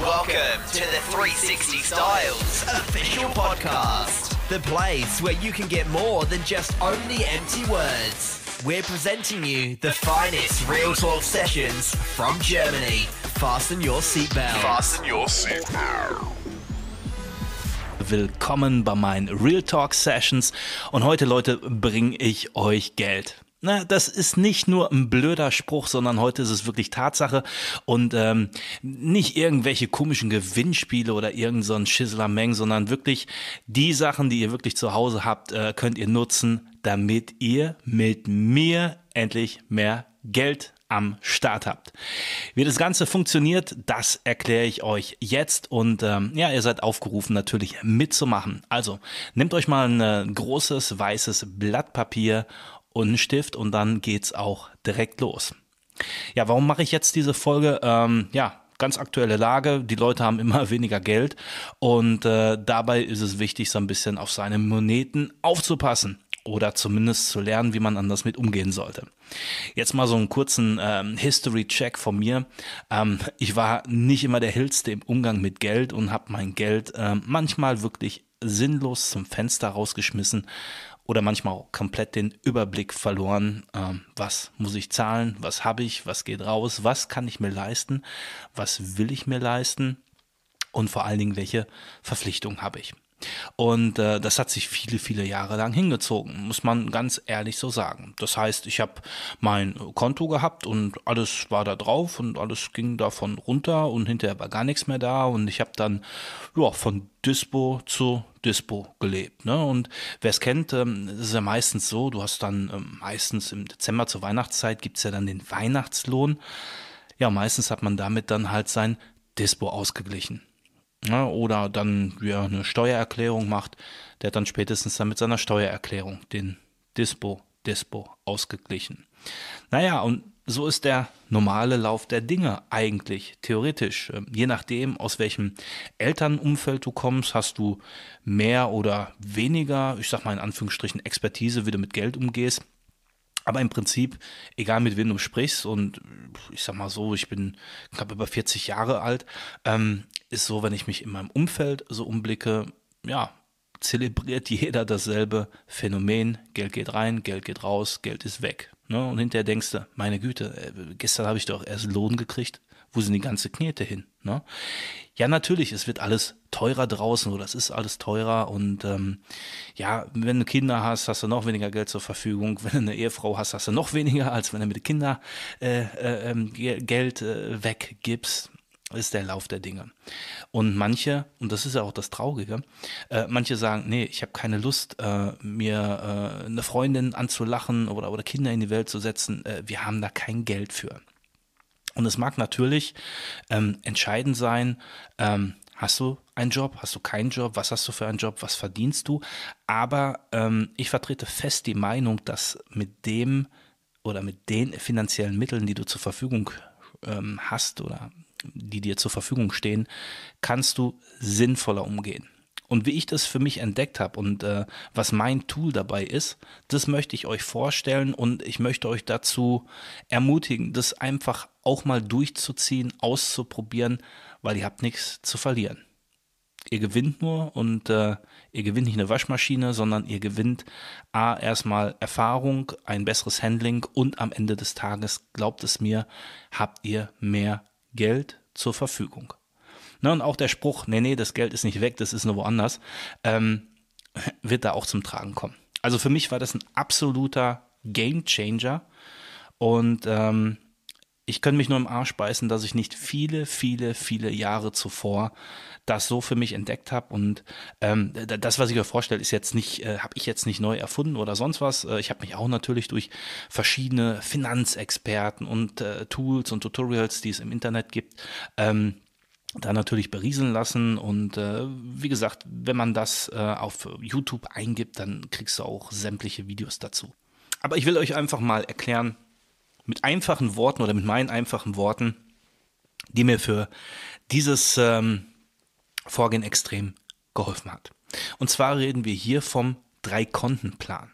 Welcome to the 360 Styles official podcast, the place where you can get more than just only empty words. We're presenting you the finest real talk sessions from Germany. Fasten your seatbelt. Fasten your seatbelt. Willkommen bei meinen Real Talk Sessions und heute Leute bringe ich euch Geld. Na, das ist nicht nur ein blöder Spruch, sondern heute ist es wirklich Tatsache und ähm, nicht irgendwelche komischen Gewinnspiele oder irgend so ein Schisslermeng, sondern wirklich die Sachen, die ihr wirklich zu Hause habt, äh, könnt ihr nutzen, damit ihr mit mir endlich mehr Geld am Start habt. Wie das Ganze funktioniert, das erkläre ich euch jetzt und ähm, ja, ihr seid aufgerufen natürlich mitzumachen. Also nehmt euch mal ein äh, großes weißes Blatt Papier und einen Stift und dann geht's auch direkt los. Ja, warum mache ich jetzt diese Folge? Ähm, ja, ganz aktuelle Lage. Die Leute haben immer weniger Geld und äh, dabei ist es wichtig, so ein bisschen auf seine Moneten aufzupassen oder zumindest zu lernen, wie man anders mit umgehen sollte. Jetzt mal so einen kurzen ähm, History-Check von mir. Ähm, ich war nicht immer der Hellste im Umgang mit Geld und habe mein Geld ähm, manchmal wirklich sinnlos zum Fenster rausgeschmissen oder manchmal auch komplett den Überblick verloren. Ähm, was muss ich zahlen? Was habe ich? Was geht raus? Was kann ich mir leisten? Was will ich mir leisten? Und vor allen Dingen, welche Verpflichtungen habe ich? Und äh, das hat sich viele, viele Jahre lang hingezogen, muss man ganz ehrlich so sagen. Das heißt, ich habe mein Konto gehabt und alles war da drauf und alles ging davon runter und hinterher war gar nichts mehr da und ich habe dann ja, von Dispo zu Dispo gelebt. Ne? Und wer es kennt, ähm, ist ja meistens so, du hast dann ähm, meistens im Dezember zur Weihnachtszeit gibt's ja dann den Weihnachtslohn. Ja, meistens hat man damit dann halt sein Dispo ausgeglichen. Ja, oder dann ja, eine Steuererklärung macht, der hat dann spätestens dann mit seiner Steuererklärung den Dispo, Dispo ausgeglichen. Naja, und so ist der normale Lauf der Dinge eigentlich theoretisch. Ähm, je nachdem, aus welchem Elternumfeld du kommst, hast du mehr oder weniger, ich sag mal in Anführungsstrichen, Expertise, wie du mit Geld umgehst. Aber im Prinzip, egal mit wem du sprichst, und ich sag mal so, ich bin knapp über 40 Jahre alt, ähm, ist so, wenn ich mich in meinem Umfeld so umblicke, ja, zelebriert jeder dasselbe Phänomen. Geld geht rein, Geld geht raus, Geld ist weg. Ne? Und hinterher denkst du, meine Güte, äh, gestern habe ich doch erst Lohn gekriegt. Wo sind die ganze Knete hin? Ne? Ja, natürlich, es wird alles teurer draußen oder es ist alles teurer und ähm, ja, wenn du Kinder hast, hast du noch weniger Geld zur Verfügung. Wenn du eine Ehefrau hast, hast du noch weniger, als wenn du mit Kindern äh, äh, ähm, Geld äh, weggibst ist der Lauf der Dinge. Und manche, und das ist ja auch das Traurige, äh, manche sagen, nee, ich habe keine Lust, äh, mir äh, eine Freundin anzulachen oder, oder Kinder in die Welt zu setzen. Äh, wir haben da kein Geld für. Und es mag natürlich ähm, entscheidend sein, ähm, hast du einen Job, hast du keinen Job, was hast du für einen Job, was verdienst du. Aber ähm, ich vertrete fest die Meinung, dass mit dem oder mit den finanziellen Mitteln, die du zur Verfügung ähm, hast oder die dir zur Verfügung stehen, kannst du sinnvoller umgehen. Und wie ich das für mich entdeckt habe und äh, was mein Tool dabei ist, das möchte ich euch vorstellen und ich möchte euch dazu ermutigen, das einfach auch mal durchzuziehen, auszuprobieren, weil ihr habt nichts zu verlieren. Ihr gewinnt nur und äh, ihr gewinnt nicht eine Waschmaschine, sondern ihr gewinnt A, erstmal Erfahrung, ein besseres Handling und am Ende des Tages, glaubt es mir, habt ihr mehr Geld zur Verfügung. Ne, und auch der Spruch, nee, nee, das Geld ist nicht weg, das ist nur woanders, ähm, wird da auch zum Tragen kommen. Also für mich war das ein absoluter Game Changer und ähm, ich könnte mich nur im Arsch beißen, dass ich nicht viele, viele, viele Jahre zuvor das so für mich entdeckt habe. Und ähm, das, was ich euch vorstelle, ist jetzt nicht, äh, habe ich jetzt nicht neu erfunden oder sonst was. Äh, ich habe mich auch natürlich durch verschiedene Finanzexperten und äh, Tools und Tutorials, die es im Internet gibt, ähm, da natürlich berieseln lassen. Und äh, wie gesagt, wenn man das äh, auf YouTube eingibt, dann kriegst du auch sämtliche Videos dazu. Aber ich will euch einfach mal erklären, mit einfachen Worten oder mit meinen einfachen Worten, die mir für dieses ähm, Vorgehen extrem geholfen hat. Und zwar reden wir hier vom Drei-Konten-Plan.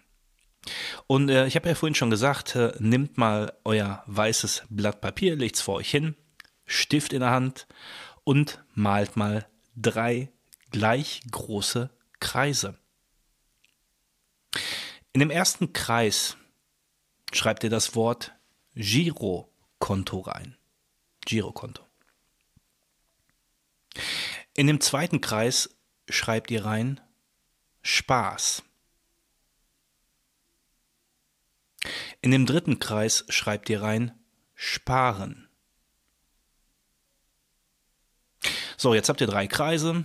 Und äh, ich habe ja vorhin schon gesagt, äh, nimmt mal euer weißes Blatt Papier, legt es vor euch hin, Stift in der Hand und malt mal drei gleich große Kreise. In dem ersten Kreis schreibt ihr das Wort Girokonto rein. Girokonto. In dem zweiten Kreis schreibt ihr rein Spaß. In dem dritten Kreis schreibt ihr rein Sparen. So, jetzt habt ihr drei Kreise.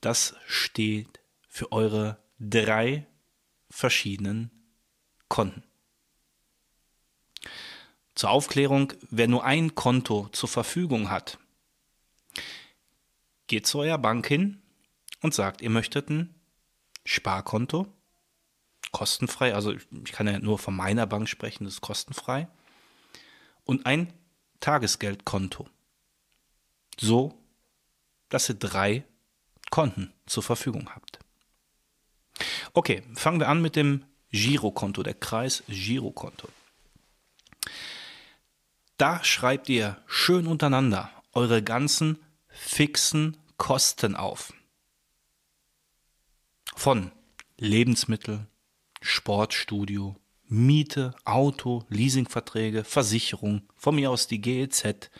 Das steht für eure drei verschiedenen Konten. Zur Aufklärung, wer nur ein Konto zur Verfügung hat, geht zu eurer Bank hin und sagt, ihr möchtet ein Sparkonto, kostenfrei, also ich kann ja nur von meiner Bank sprechen, das ist kostenfrei, und ein Tagesgeldkonto. So, dass ihr drei Konten zur Verfügung habt. Okay, fangen wir an mit dem Girokonto, der Kreis Girokonto. Da schreibt ihr schön untereinander eure ganzen fixen Kosten auf. Von Lebensmittel, Sportstudio, Miete, Auto, Leasingverträge, Versicherung, von mir aus die GEZ,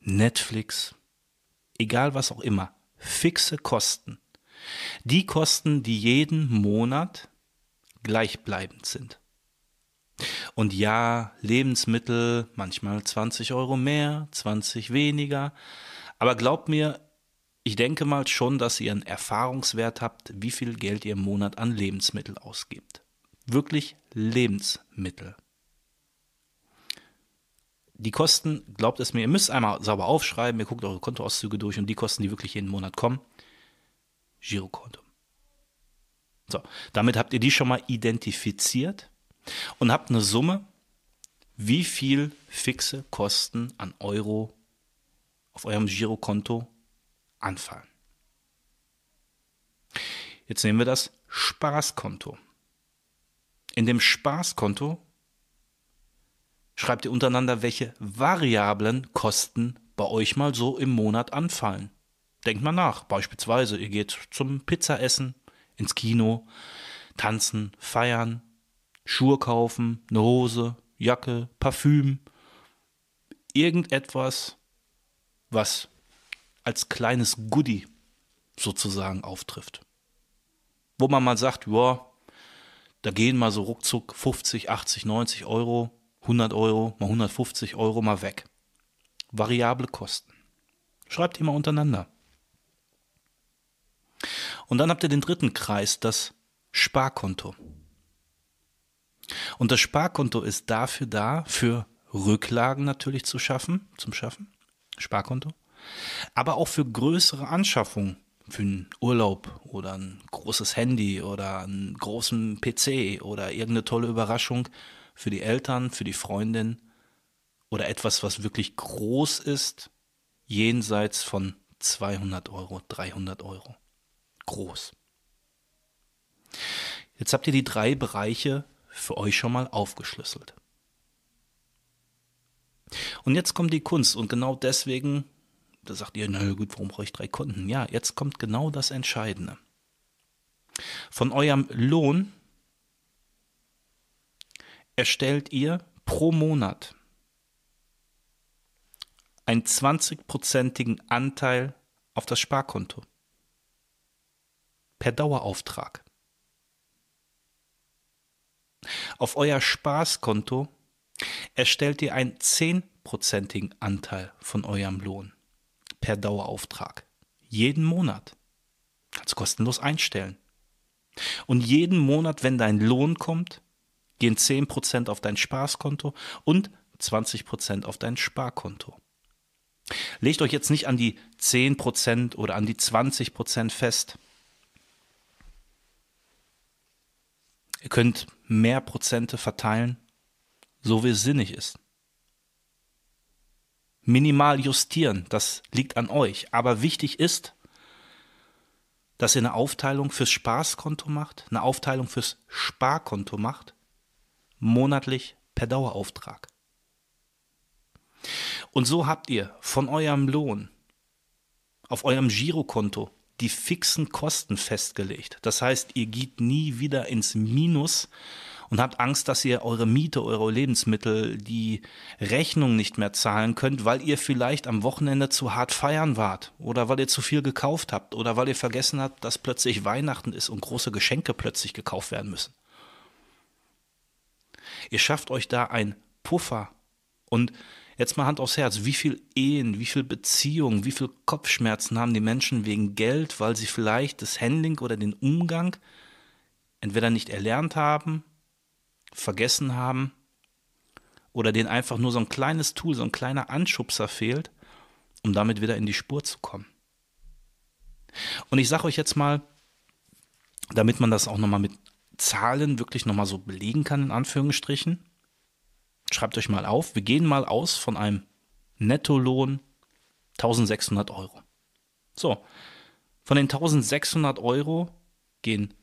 Netflix, egal was auch immer, fixe Kosten. Die Kosten, die jeden Monat gleichbleibend sind. Und ja, Lebensmittel, manchmal 20 Euro mehr, 20 weniger. Aber glaubt mir, ich denke mal schon, dass ihr einen Erfahrungswert habt, wie viel Geld ihr im Monat an Lebensmittel ausgibt. Wirklich Lebensmittel. Die Kosten, glaubt es mir, ihr müsst einmal sauber aufschreiben, ihr guckt eure Kontoauszüge durch und die Kosten, die wirklich jeden Monat kommen, Girokonto. So, damit habt ihr die schon mal identifiziert und habt eine Summe, wie viel fixe Kosten an Euro auf eurem Girokonto anfallen. Jetzt nehmen wir das Spaßkonto. In dem Spaßkonto schreibt ihr untereinander, welche variablen Kosten bei euch mal so im Monat anfallen. Denkt mal nach. Beispielsweise, ihr geht zum Pizzaessen, ins Kino, tanzen, feiern, Schuhe kaufen, eine Hose, Jacke, Parfüm, irgendetwas, was als kleines Goodie sozusagen auftrifft. Wo man mal sagt, ja, da gehen mal so ruckzuck 50, 80, 90 Euro, 100 Euro, mal 150 Euro mal weg. Variable Kosten. Schreibt die mal untereinander. Und dann habt ihr den dritten Kreis, das Sparkonto. Und das Sparkonto ist dafür da, für Rücklagen natürlich zu schaffen, zum Schaffen, Sparkonto, aber auch für größere Anschaffungen, für einen Urlaub oder ein großes Handy oder einen großen PC oder irgendeine tolle Überraschung für die Eltern, für die Freundin oder etwas, was wirklich groß ist, jenseits von 200 Euro, 300 Euro. Groß. Jetzt habt ihr die drei Bereiche für euch schon mal aufgeschlüsselt. Und jetzt kommt die Kunst und genau deswegen, da sagt ihr, na gut, warum brauche ich drei Konten? Ja, jetzt kommt genau das Entscheidende. Von eurem Lohn erstellt ihr pro Monat einen 20-prozentigen Anteil auf das Sparkonto. Per Dauerauftrag. Auf euer Spaßkonto erstellt ihr einen zehnprozentigen Anteil von eurem Lohn per Dauerauftrag. Jeden Monat. Kannst kostenlos einstellen. Und jeden Monat, wenn dein Lohn kommt, gehen 10% auf dein Spaßkonto und 20% auf dein Sparkonto. Legt euch jetzt nicht an die 10% oder an die 20% fest. Ihr könnt mehr Prozente verteilen, so wie es sinnig ist. Minimal justieren, das liegt an euch. Aber wichtig ist, dass ihr eine Aufteilung fürs Spaßkonto macht, eine Aufteilung fürs Sparkonto macht, monatlich per Dauerauftrag. Und so habt ihr von eurem Lohn auf eurem Girokonto die fixen Kosten festgelegt. Das heißt, ihr geht nie wieder ins Minus und habt Angst, dass ihr eure Miete, eure Lebensmittel, die Rechnung nicht mehr zahlen könnt, weil ihr vielleicht am Wochenende zu hart feiern wart oder weil ihr zu viel gekauft habt oder weil ihr vergessen habt, dass plötzlich Weihnachten ist und große Geschenke plötzlich gekauft werden müssen. Ihr schafft euch da ein Puffer und Jetzt mal Hand aufs Herz, wie viel Ehen, wie viel Beziehungen, wie viel Kopfschmerzen haben die Menschen wegen Geld, weil sie vielleicht das Handling oder den Umgang entweder nicht erlernt haben, vergessen haben oder denen einfach nur so ein kleines Tool, so ein kleiner Anschubser fehlt, um damit wieder in die Spur zu kommen. Und ich sage euch jetzt mal, damit man das auch nochmal mit Zahlen wirklich nochmal so belegen kann, in Anführungsstrichen, Schreibt euch mal auf, wir gehen mal aus von einem Nettolohn 1600 Euro. So, von den 1600 Euro gehen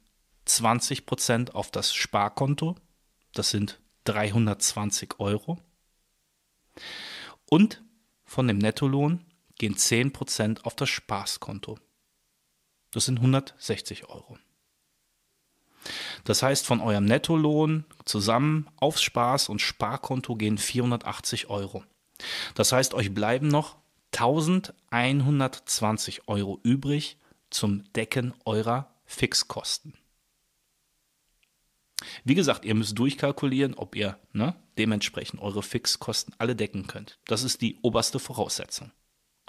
20 Prozent auf das Sparkonto, das sind 320 Euro. Und von dem Nettolohn gehen 10 Prozent auf das Spaßkonto, das sind 160 Euro. Das heißt, von eurem Nettolohn zusammen aufs Spaß- und Sparkonto gehen 480 Euro. Das heißt, euch bleiben noch 1120 Euro übrig zum Decken eurer Fixkosten. Wie gesagt, ihr müsst durchkalkulieren, ob ihr ne, dementsprechend eure Fixkosten alle decken könnt. Das ist die oberste Voraussetzung.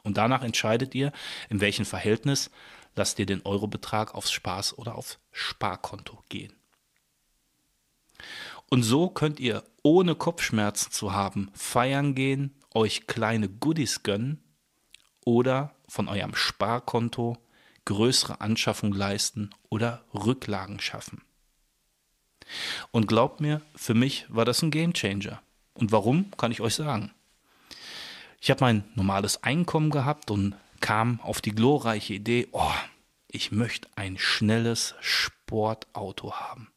Und danach entscheidet ihr, in welchem Verhältnis lasst ihr den Eurobetrag aufs Spaß- oder aufs Sparkonto gehen. Und so könnt ihr ohne Kopfschmerzen zu haben feiern gehen, euch kleine Goodies gönnen oder von eurem Sparkonto größere Anschaffung leisten oder Rücklagen schaffen. Und glaubt mir, für mich war das ein Gamechanger. Und warum, kann ich euch sagen. Ich habe mein normales Einkommen gehabt und kam auf die glorreiche Idee, oh, ich möchte ein schnelles Sportauto haben.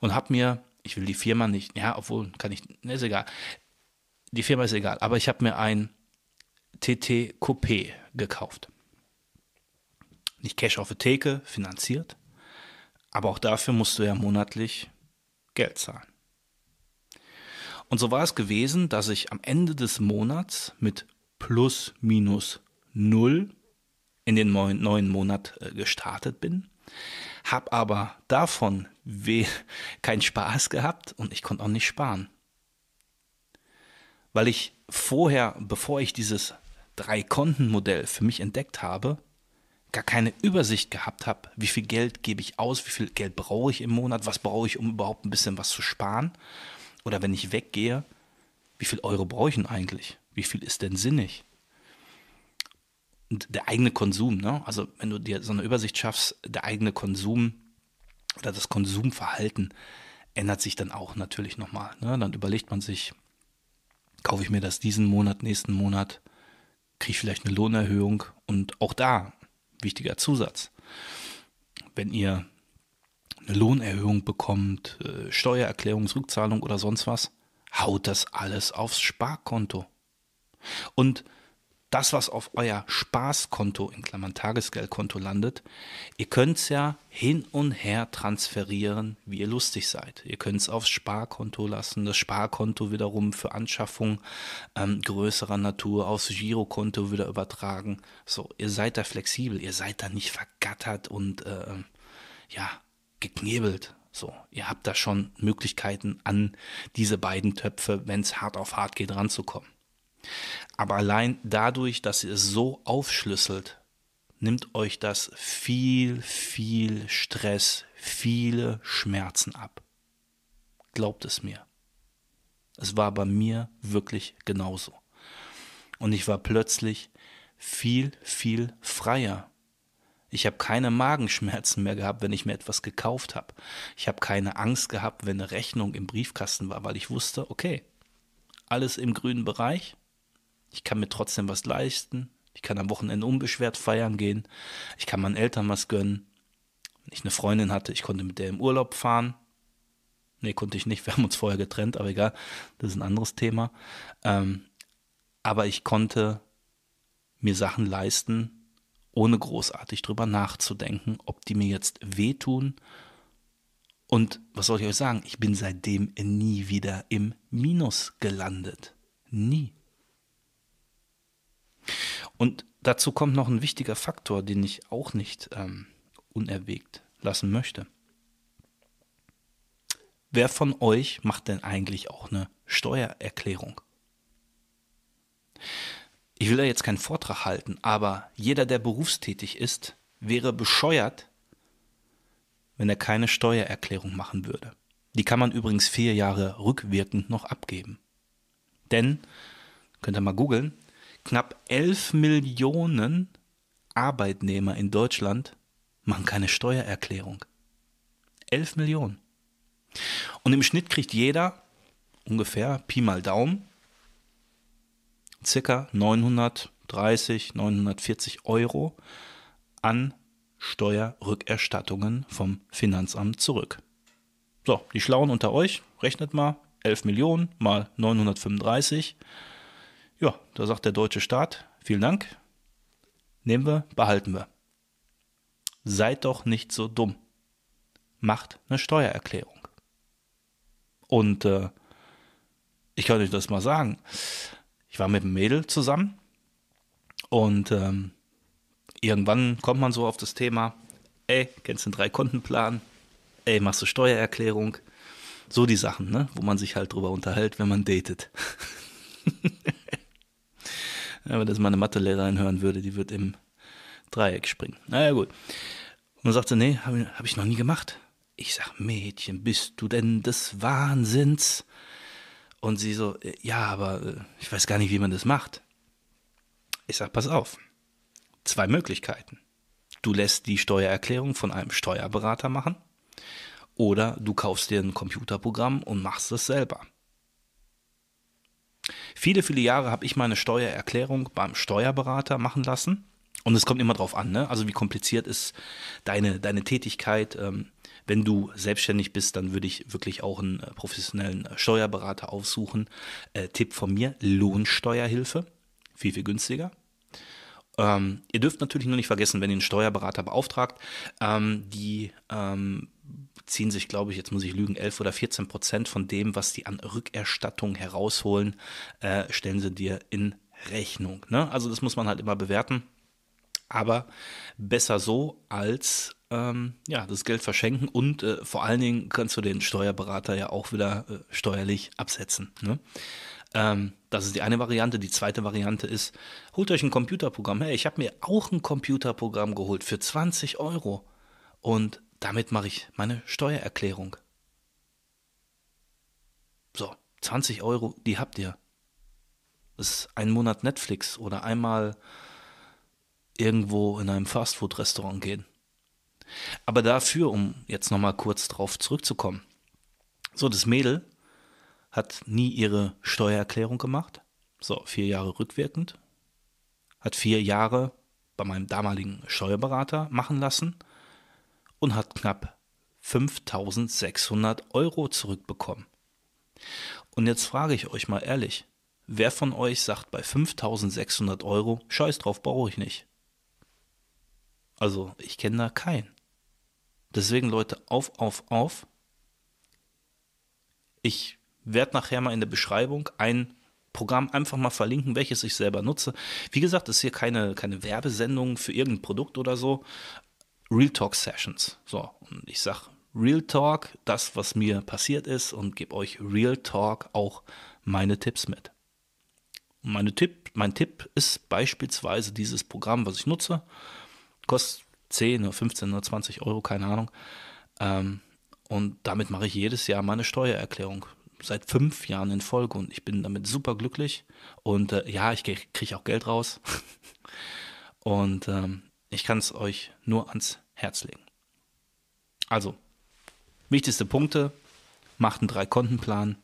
Und habe mir, ich will die Firma nicht, ja, obwohl kann ich, ne, ist egal. Die Firma ist egal, aber ich habe mir ein TT Coupé gekauft. Nicht Cash auf der Theke, finanziert, aber auch dafür musst du ja monatlich Geld zahlen. Und so war es gewesen, dass ich am Ende des Monats mit plus minus null in den neuen Monat äh, gestartet bin, habe aber davon keinen Spaß gehabt und ich konnte auch nicht sparen. Weil ich vorher, bevor ich dieses Drei-Konten-Modell für mich entdeckt habe, gar keine Übersicht gehabt habe, wie viel Geld gebe ich aus, wie viel Geld brauche ich im Monat, was brauche ich, um überhaupt ein bisschen was zu sparen. Oder wenn ich weggehe, wie viel Euro brauche ich denn eigentlich? Wie viel ist denn sinnig? Der eigene Konsum, ne? also wenn du dir so eine Übersicht schaffst, der eigene Konsum oder das Konsumverhalten ändert sich dann auch natürlich nochmal. Ne? Dann überlegt man sich, kaufe ich mir das diesen Monat, nächsten Monat, kriege ich vielleicht eine Lohnerhöhung und auch da, wichtiger Zusatz, wenn ihr eine Lohnerhöhung bekommt, äh, Steuererklärungsrückzahlung oder sonst was, haut das alles aufs Sparkonto. Und das, was auf euer Spaßkonto, in Klammern Tagesgeldkonto landet, ihr könnt es ja hin und her transferieren, wie ihr lustig seid. Ihr könnt es aufs Sparkonto lassen, das Sparkonto wiederum für Anschaffung ähm, größerer Natur aufs Girokonto wieder übertragen. So, ihr seid da flexibel, ihr seid da nicht vergattert und äh, ja, geknebelt. So, ihr habt da schon Möglichkeiten an diese beiden Töpfe, wenn es hart auf hart geht, ranzukommen. Aber allein dadurch, dass ihr es so aufschlüsselt, nimmt euch das viel, viel Stress, viele Schmerzen ab. Glaubt es mir. Es war bei mir wirklich genauso. Und ich war plötzlich viel, viel freier. Ich habe keine Magenschmerzen mehr gehabt, wenn ich mir etwas gekauft habe. Ich habe keine Angst gehabt, wenn eine Rechnung im Briefkasten war, weil ich wusste, okay, alles im grünen Bereich, ich kann mir trotzdem was leisten. Ich kann am Wochenende unbeschwert feiern gehen. Ich kann meinen Eltern was gönnen. Wenn ich eine Freundin hatte, ich konnte mit der im Urlaub fahren. Nee, konnte ich nicht. Wir haben uns vorher getrennt, aber egal. Das ist ein anderes Thema. Ähm, aber ich konnte mir Sachen leisten, ohne großartig drüber nachzudenken, ob die mir jetzt wehtun. Und was soll ich euch sagen? Ich bin seitdem nie wieder im Minus gelandet. Nie. Und dazu kommt noch ein wichtiger Faktor, den ich auch nicht ähm, unerwägt lassen möchte. Wer von euch macht denn eigentlich auch eine Steuererklärung? Ich will da jetzt keinen Vortrag halten, aber jeder, der berufstätig ist, wäre bescheuert, wenn er keine Steuererklärung machen würde. Die kann man übrigens vier Jahre rückwirkend noch abgeben. Denn, könnt ihr mal googeln, knapp 11 Millionen Arbeitnehmer in Deutschland machen keine Steuererklärung. 11 Millionen. Und im Schnitt kriegt jeder ungefähr Pi mal Daumen circa 930, 940 Euro an Steuerrückerstattungen vom Finanzamt zurück. So, die Schlauen unter euch, rechnet mal 11 Millionen mal 935. Ja, da sagt der deutsche Staat, vielen Dank, nehmen wir, behalten wir. Seid doch nicht so dumm. Macht eine Steuererklärung. Und äh, ich kann euch das mal sagen. Ich war mit einem Mädel zusammen und ähm, irgendwann kommt man so auf das Thema, ey, kennst du den Drei-Konten-Plan? Ey, machst du Steuererklärung? So die Sachen, ne? wo man sich halt drüber unterhält, wenn man datet. ja, wenn das meine Mathelehrerin hören würde, die wird im Dreieck springen. Naja, gut. Und dann sagt sie, nee, habe hab ich noch nie gemacht. Ich sag, Mädchen, bist du denn des Wahnsinns? Und sie so, äh, ja, aber äh, ich weiß gar nicht, wie man das macht. Ich sag, pass auf. Zwei Möglichkeiten. Du lässt die Steuererklärung von einem Steuerberater machen oder du kaufst dir ein Computerprogramm und machst es selber. Viele, viele Jahre habe ich meine Steuererklärung beim Steuerberater machen lassen. Und es kommt immer drauf an, ne? Also wie kompliziert ist deine, deine Tätigkeit. Ähm, wenn du selbstständig bist, dann würde ich wirklich auch einen äh, professionellen äh, Steuerberater aufsuchen. Äh, Tipp von mir, Lohnsteuerhilfe. Viel, viel günstiger. Ähm, ihr dürft natürlich nur nicht vergessen, wenn ihr einen Steuerberater beauftragt, ähm, die ähm, ziehen sich, glaube ich, jetzt muss ich lügen, 11 oder 14 Prozent von dem, was die an Rückerstattung herausholen, äh, stellen sie dir in Rechnung. Ne? Also das muss man halt immer bewerten. Aber besser so als ähm, ja, das Geld verschenken und äh, vor allen Dingen kannst du den Steuerberater ja auch wieder äh, steuerlich absetzen. Ne? Ähm, das ist die eine Variante. Die zweite Variante ist, holt euch ein Computerprogramm. Hey, ich habe mir auch ein Computerprogramm geholt für 20 Euro und damit mache ich meine Steuererklärung. So, 20 Euro, die habt ihr. Das ist ein Monat Netflix oder einmal irgendwo in einem Fastfood-Restaurant gehen. Aber dafür, um jetzt nochmal kurz drauf zurückzukommen. So, das Mädel hat nie ihre Steuererklärung gemacht. So, vier Jahre rückwirkend. Hat vier Jahre bei meinem damaligen Steuerberater machen lassen und hat knapp 5600 Euro zurückbekommen. Und jetzt frage ich euch mal ehrlich, wer von euch sagt bei 5600 Euro, scheiß drauf, brauche ich nicht? Also ich kenne da keinen. Deswegen Leute, auf, auf, auf. Ich werde nachher mal in der Beschreibung ein Programm einfach mal verlinken, welches ich selber nutze. Wie gesagt, ist hier keine, keine Werbesendung für irgendein Produkt oder so. Real Talk Sessions. So, und ich sage Real Talk, das, was mir passiert ist und gebe euch Real Talk auch meine Tipps mit. Und meine Tipp, mein Tipp ist beispielsweise dieses Programm, was ich nutze kostet 10 oder 15 oder 20 Euro, keine Ahnung. Ähm, und damit mache ich jedes Jahr meine Steuererklärung. Seit fünf Jahren in Folge und ich bin damit super glücklich. Und äh, ja, ich kriege auch Geld raus. und ähm, ich kann es euch nur ans Herz legen. Also, wichtigste Punkte: macht einen Drei-Konten-Plan,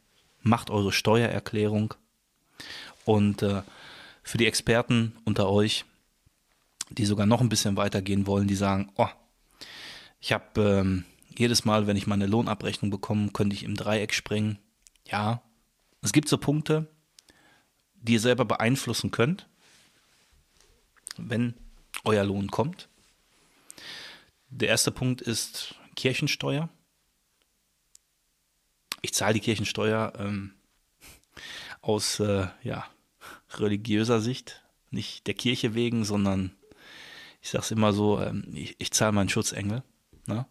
macht eure Steuererklärung. Und äh, für die Experten unter euch, die sogar noch ein bisschen weiter gehen wollen, die sagen, oh, ich habe ähm, jedes Mal, wenn ich meine Lohnabrechnung bekomme, könnte ich im Dreieck springen. Ja, es gibt so Punkte, die ihr selber beeinflussen könnt, wenn euer Lohn kommt. Der erste Punkt ist Kirchensteuer. Ich zahle die Kirchensteuer ähm, aus äh, ja, religiöser Sicht, nicht der Kirche wegen, sondern ich sage es immer so, ähm, ich, ich zahle meinen Schutzengel. Ne?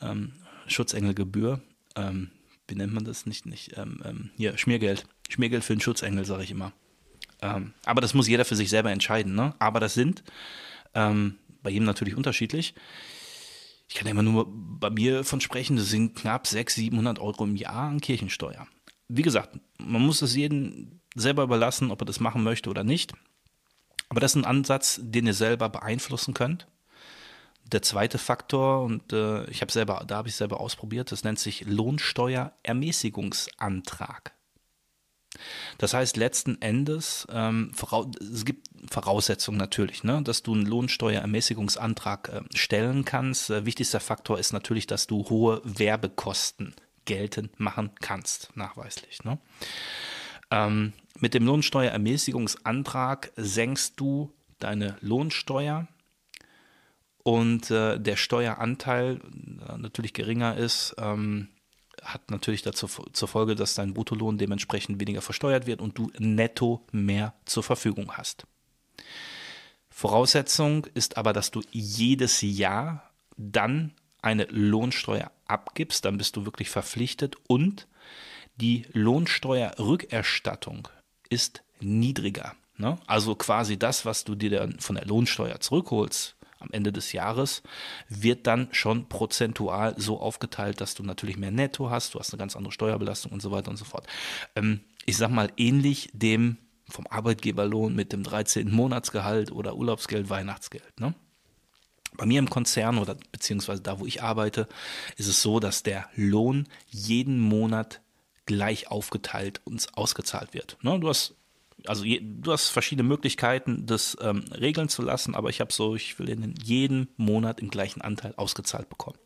Ähm, Schutzengelgebühr. Ähm, wie nennt man das? Nicht, nicht, ähm, ähm, hier, Schmiergeld. Schmiergeld für einen Schutzengel, sage ich immer. Aber das muss jeder für sich selber entscheiden. Ne? Aber das sind bei jedem natürlich unterschiedlich. Ich kann ja immer nur bei mir von sprechen, das sind knapp 600, 700 Euro im Jahr an Kirchensteuer. Wie gesagt, man muss es jedem selber überlassen, ob er das machen möchte oder nicht. Aber das ist ein Ansatz, den ihr selber beeinflussen könnt. Der zweite Faktor, und äh, ich habe selber, da habe ich selber ausprobiert, das nennt sich Lohnsteuerermäßigungsantrag. Das heißt letzten Endes, ähm, es gibt Voraussetzungen natürlich, ne, dass du einen Lohnsteuerermäßigungsantrag äh, stellen kannst. Äh, wichtigster Faktor ist natürlich, dass du hohe Werbekosten geltend machen kannst, nachweislich. Ne? Ähm, mit dem Lohnsteuerermäßigungsantrag senkst du deine Lohnsteuer und äh, der Steueranteil äh, natürlich geringer ist, ähm, hat natürlich dazu zur Folge, dass dein Bruttolohn dementsprechend weniger versteuert wird und du netto mehr zur Verfügung hast. Voraussetzung ist aber, dass du jedes Jahr dann eine Lohnsteuer abgibst, dann bist du wirklich verpflichtet und die Lohnsteuerrückerstattung ist niedriger. Ne? Also quasi das, was du dir dann von der Lohnsteuer zurückholst am Ende des Jahres, wird dann schon prozentual so aufgeteilt, dass du natürlich mehr Netto hast, du hast eine ganz andere Steuerbelastung und so weiter und so fort. Ähm, ich sag mal ähnlich dem vom Arbeitgeberlohn mit dem 13. Monatsgehalt oder Urlaubsgeld, Weihnachtsgeld. Ne? Bei mir im Konzern oder beziehungsweise da, wo ich arbeite, ist es so, dass der Lohn jeden Monat gleich aufgeteilt und ausgezahlt wird. Ne? Du hast also je, du hast verschiedene Möglichkeiten, das ähm, regeln zu lassen, aber ich habe so, ich will in jeden Monat im gleichen Anteil ausgezahlt bekommen.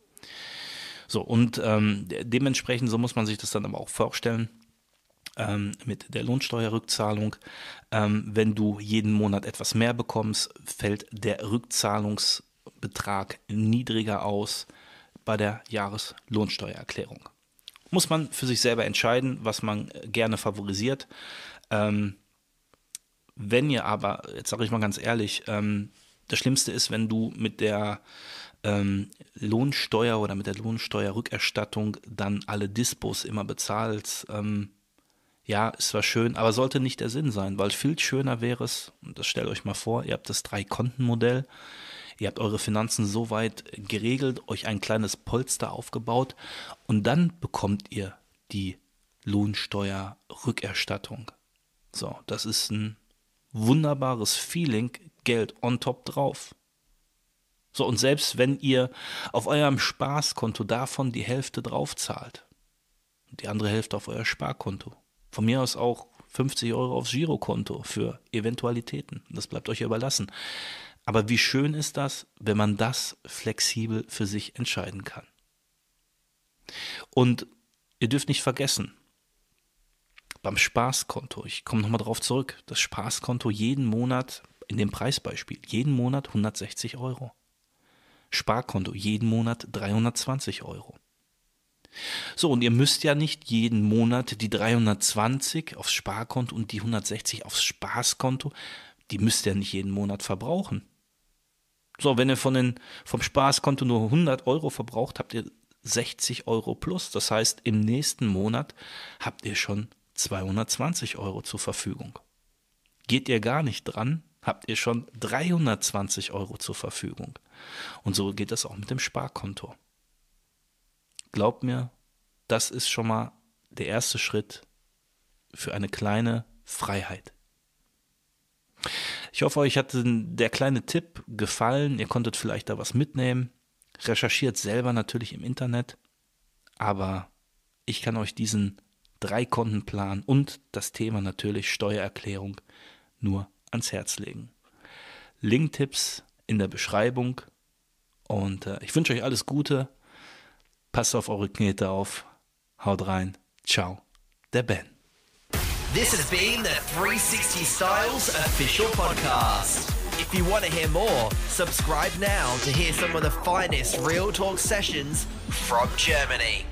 So, und ähm, dementsprechend, so muss man sich das dann aber auch vorstellen, ähm, mit der Lohnsteuerrückzahlung. Ähm, wenn du jeden Monat etwas mehr bekommst, fällt der Rückzahlungsbetrag niedriger aus bei der Jahreslohnsteuererklärung muss man für sich selber entscheiden, was man äh, gerne favorisiert. Ähm, wenn ihr aber, jetzt sage ich mal ganz ehrlich, ähm, das Schlimmste ist, wenn du mit der ähm, Lohnsteuer oder mit der Lohnsteuerrückerstattung dann alle Dispos immer bezahlst. Ähm, ja, ist zwar schön, aber sollte nicht der Sinn sein, weil viel schöner wäre es, und das stellt euch mal vor, ihr habt das Drei-Konten-Modell, Ihr habt eure Finanzen so weit geregelt, euch ein kleines Polster aufgebaut und dann bekommt ihr die Lohnsteuerrückerstattung. So, das ist ein wunderbares Feeling, Geld on top drauf. So, und selbst wenn ihr auf eurem Spaßkonto davon die Hälfte draufzahlt, die andere Hälfte auf euer Sparkonto, von mir aus auch 50 Euro aufs Girokonto für Eventualitäten, das bleibt euch überlassen. Aber wie schön ist das, wenn man das flexibel für sich entscheiden kann. Und ihr dürft nicht vergessen, beim Spaßkonto, ich komme nochmal darauf zurück, das Spaßkonto jeden Monat, in dem Preisbeispiel, jeden Monat 160 Euro. Sparkonto jeden Monat 320 Euro. So, und ihr müsst ja nicht jeden Monat die 320 aufs Sparkonto und die 160 aufs Spaßkonto, die müsst ihr nicht jeden Monat verbrauchen. So, wenn ihr von den, vom Spaßkonto nur 100 Euro verbraucht, habt ihr 60 Euro plus. Das heißt, im nächsten Monat habt ihr schon 220 Euro zur Verfügung. Geht ihr gar nicht dran, habt ihr schon 320 Euro zur Verfügung. Und so geht das auch mit dem Sparkonto. Glaubt mir, das ist schon mal der erste Schritt für eine kleine Freiheit. Ich hoffe, euch hat der kleine Tipp gefallen. Ihr konntet vielleicht da was mitnehmen. Recherchiert selber natürlich im Internet. Aber ich kann euch diesen Drei-Konten-Plan und das Thema natürlich Steuererklärung nur ans Herz legen. Link-Tipps in der Beschreibung. Und äh, ich wünsche euch alles Gute. Passt auf eure Knete auf. Haut rein. Ciao. Der Ben. This has been the 360 Styles official podcast. If you want to hear more, subscribe now to hear some of the finest Real Talk sessions from Germany.